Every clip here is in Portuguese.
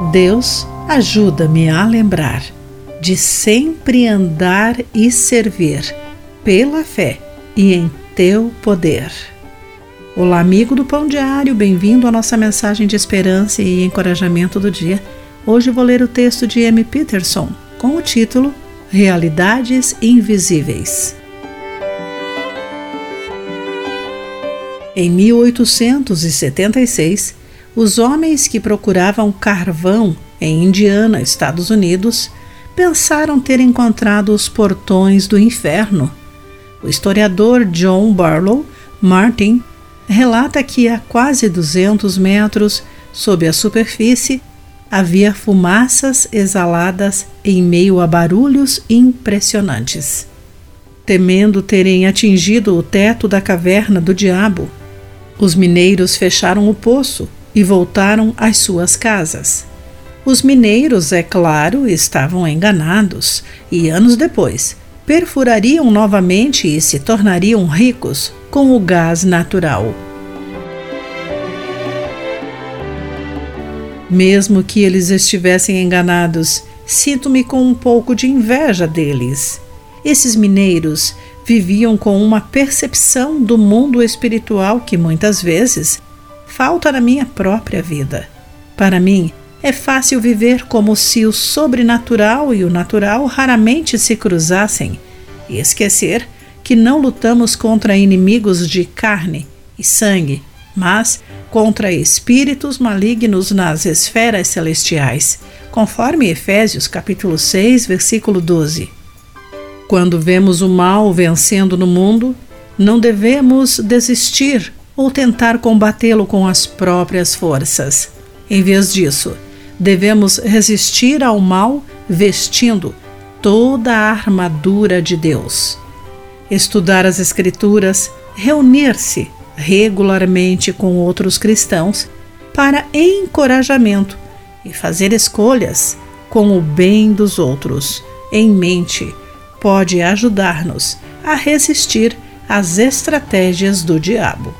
Deus, ajuda-me a lembrar de sempre andar e servir pela fé e em teu poder. Olá, amigo do Pão Diário, bem-vindo à nossa mensagem de esperança e encorajamento do dia. Hoje vou ler o texto de M. Peterson com o título Realidades Invisíveis. Em 1876, os homens que procuravam carvão em Indiana, Estados Unidos, pensaram ter encontrado os portões do inferno. O historiador John Barlow Martin relata que a quase 200 metros sob a superfície havia fumaças exaladas em meio a barulhos impressionantes. Temendo terem atingido o teto da caverna do diabo, os mineiros fecharam o poço e voltaram às suas casas. Os mineiros, é claro, estavam enganados e, anos depois, perfurariam novamente e se tornariam ricos com o gás natural. Mesmo que eles estivessem enganados, sinto-me com um pouco de inveja deles. Esses mineiros viviam com uma percepção do mundo espiritual que muitas vezes falta na minha própria vida. Para mim, é fácil viver como se o sobrenatural e o natural raramente se cruzassem e esquecer que não lutamos contra inimigos de carne e sangue, mas contra espíritos malignos nas esferas celestiais, conforme Efésios capítulo 6, versículo 12. Quando vemos o mal vencendo no mundo, não devemos desistir ou tentar combatê-lo com as próprias forças. Em vez disso, devemos resistir ao mal vestindo toda a armadura de Deus. Estudar as Escrituras, reunir-se regularmente com outros cristãos para encorajamento e fazer escolhas com o bem dos outros em mente pode ajudar-nos a resistir às estratégias do diabo.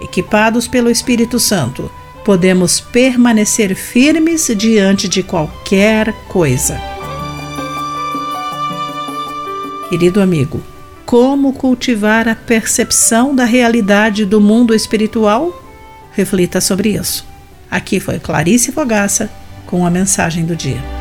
Equipados pelo Espírito Santo, podemos permanecer firmes diante de qualquer coisa. Querido amigo, como cultivar a percepção da realidade do mundo espiritual? Reflita sobre isso. Aqui foi Clarice Fogaça com a mensagem do dia.